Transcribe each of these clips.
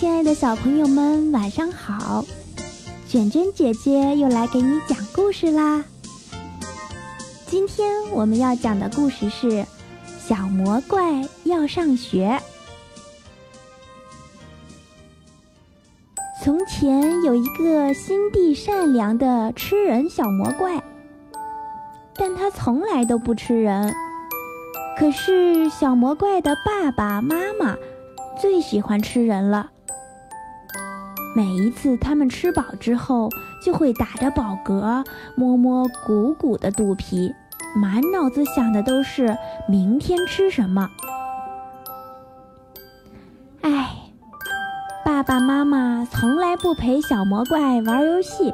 亲爱的小朋友们，晚上好！卷卷姐姐又来给你讲故事啦。今天我们要讲的故事是《小魔怪要上学》。从前有一个心地善良的吃人小魔怪，但他从来都不吃人。可是小魔怪的爸爸妈妈最喜欢吃人了。每一次他们吃饱之后，就会打着饱嗝，摸摸鼓鼓的肚皮，满脑子想的都是明天吃什么。唉，爸爸妈妈从来不陪小魔怪玩游戏，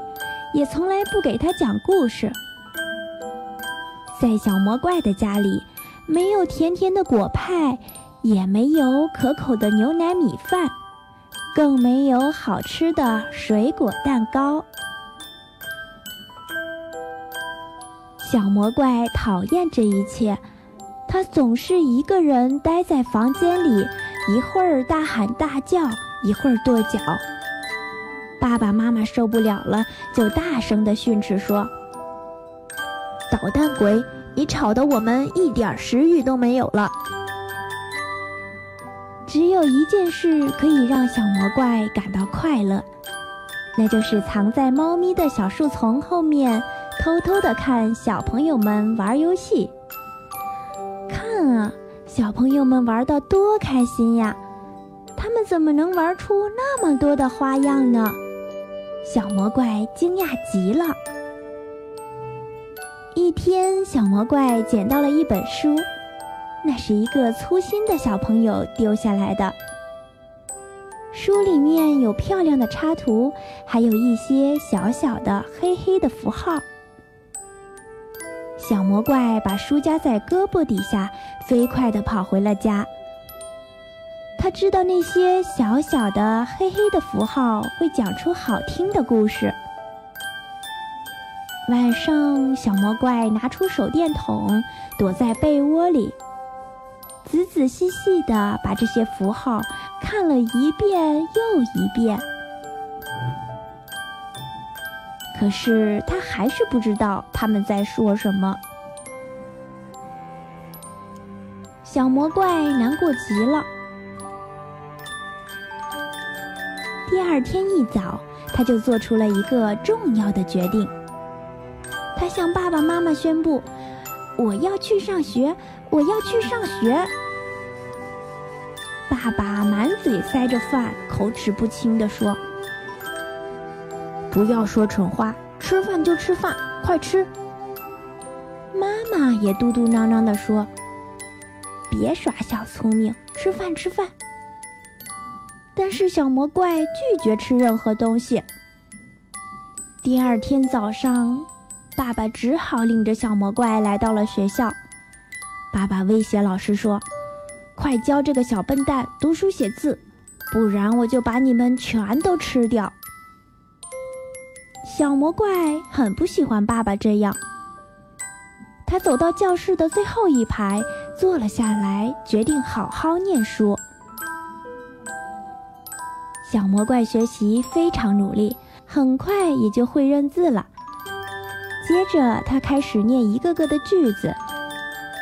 也从来不给他讲故事。在小魔怪的家里，没有甜甜的果派，也没有可口的牛奶米饭。更没有好吃的水果蛋糕。小魔怪讨厌这一切，他总是一个人待在房间里，一会儿大喊大叫，一会儿跺脚。爸爸妈妈受不了了，就大声地训斥说：“捣蛋鬼，你吵得我们一点食欲都没有了。”只有一件事可以让小魔怪感到快乐，那就是藏在猫咪的小树丛后面，偷偷的看小朋友们玩游戏。看啊，小朋友们玩的多开心呀！他们怎么能玩出那么多的花样呢？小魔怪惊讶极了。一天，小魔怪捡到了一本书。那是一个粗心的小朋友丢下来的。书里面有漂亮的插图，还有一些小小的黑黑的符号。小魔怪把书夹在胳膊底下，飞快地跑回了家。他知道那些小小的黑黑的符号会讲出好听的故事。晚上，小魔怪拿出手电筒，躲在被窝里。仔仔细细地把这些符号看了一遍又一遍，可是他还是不知道他们在说什么。小魔怪难过极了。第二天一早，他就做出了一个重要的决定。他向爸爸妈妈宣布：“我要去上学。”我要去上学。爸爸满嘴塞着饭，口齿不清地说：“不要说蠢话，吃饭就吃饭，快吃。”妈妈也嘟嘟囔囔地说：“别耍小聪明，吃饭吃饭。”但是小魔怪拒绝吃任何东西。第二天早上，爸爸只好领着小魔怪来到了学校。爸爸威胁老师说：“快教这个小笨蛋读书写字，不然我就把你们全都吃掉。”小魔怪很不喜欢爸爸这样，他走到教室的最后一排坐了下来，决定好好念书。小魔怪学习非常努力，很快也就会认字了。接着，他开始念一个个的句子。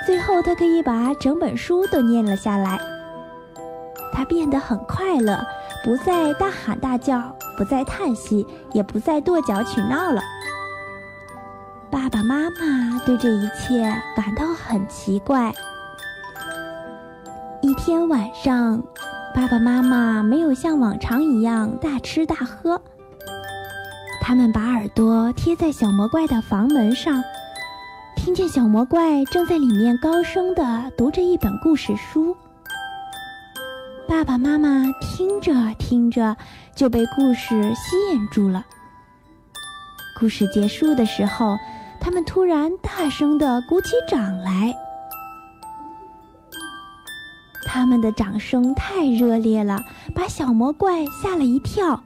最后，他可以把整本书都念了下来。他变得很快乐，不再大喊大叫，不再叹息，也不再跺脚取闹了。爸爸妈妈对这一切感到很奇怪。一天晚上，爸爸妈妈没有像往常一样大吃大喝，他们把耳朵贴在小魔怪的房门上。听见小魔怪正在里面高声地读着一本故事书，爸爸妈妈听着听着就被故事吸引住了。故事结束的时候，他们突然大声地鼓起掌来，他们的掌声太热烈了，把小魔怪吓了一跳。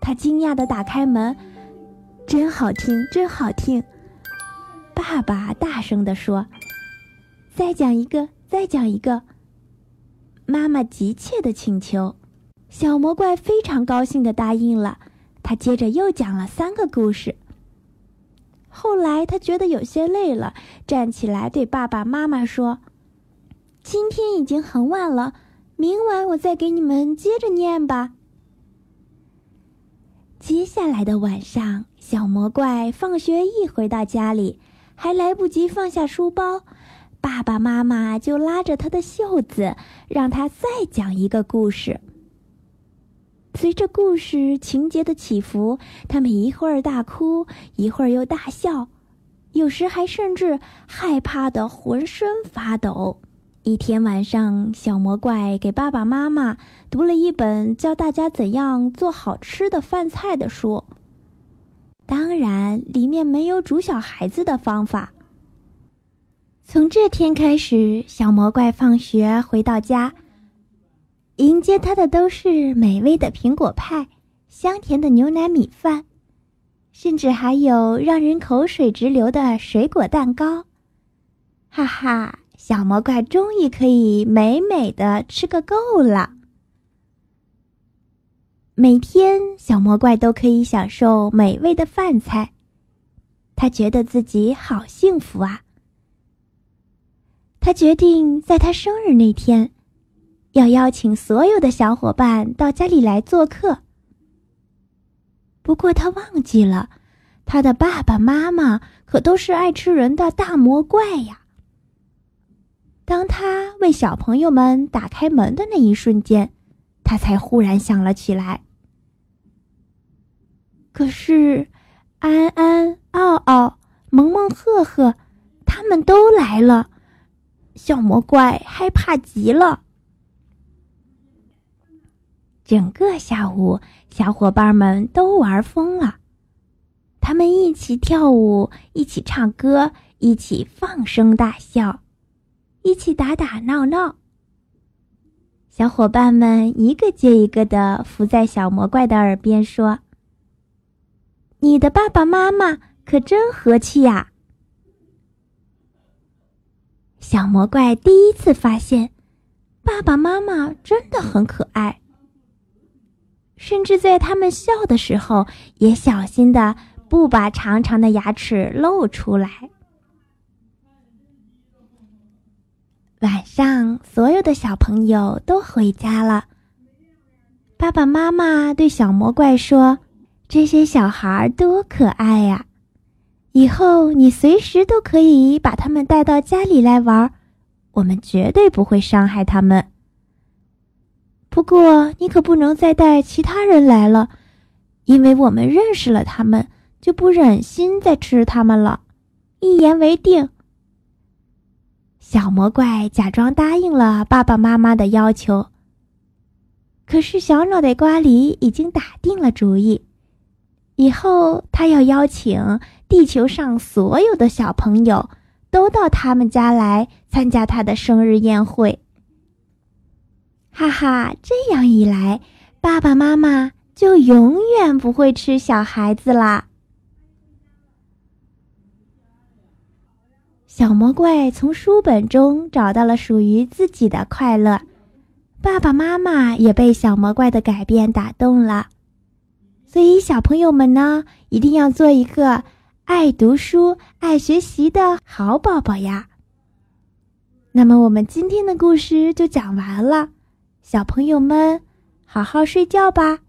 他惊讶地打开门：“真好听，真好听！”爸爸大声地说：“再讲一个，再讲一个。”妈妈急切地请求：“小魔怪非常高兴的答应了。他接着又讲了三个故事。后来他觉得有些累了，站起来对爸爸妈妈说：“今天已经很晚了，明晚我再给你们接着念吧。”接下来的晚上，小魔怪放学一回到家里，还来不及放下书包，爸爸妈妈就拉着他的袖子，让他再讲一个故事。随着故事情节的起伏，他们一会儿大哭，一会儿又大笑，有时还甚至害怕的浑身发抖。一天晚上，小魔怪给爸爸妈妈读了一本教大家怎样做好吃的饭菜的书，当然里面没有煮小孩子的方法。从这天开始，小魔怪放学回到家。迎接他的都是美味的苹果派、香甜的牛奶米饭，甚至还有让人口水直流的水果蛋糕。哈哈，小魔怪终于可以美美的吃个够了。每天，小魔怪都可以享受美味的饭菜，他觉得自己好幸福啊！他决定在他生日那天。要邀请所有的小伙伴到家里来做客。不过他忘记了，他的爸爸妈妈可都是爱吃人的大魔怪呀。当他为小朋友们打开门的那一瞬间，他才忽然想了起来。可是，安安、奥奥、萌萌、赫赫，他们都来了，小魔怪害怕极了。整个下午，小伙伴们都玩疯了。他们一起跳舞，一起唱歌，一起放声大笑，一起打打闹闹。小伙伴们一个接一个的伏在小魔怪的耳边说：“你的爸爸妈妈可真和气呀！”小魔怪第一次发现，爸爸妈妈真的很可爱。甚至在他们笑的时候，也小心的不把长长的牙齿露出来。晚上，所有的小朋友都回家了。爸爸妈妈对小魔怪说：“这些小孩多可爱呀！以后你随时都可以把他们带到家里来玩，我们绝对不会伤害他们。”不过，你可不能再带其他人来了，因为我们认识了他们，就不忍心再吃他们了。一言为定。小魔怪假装答应了爸爸妈妈的要求。可是小脑袋瓜里已经打定了主意，以后他要邀请地球上所有的小朋友都到他们家来参加他的生日宴会。哈哈，这样一来，爸爸妈妈就永远不会吃小孩子啦。小魔怪从书本中找到了属于自己的快乐，爸爸妈妈也被小魔怪的改变打动了。所以，小朋友们呢，一定要做一个爱读书、爱学习的好宝宝呀。那么，我们今天的故事就讲完了。小朋友们，好好睡觉吧。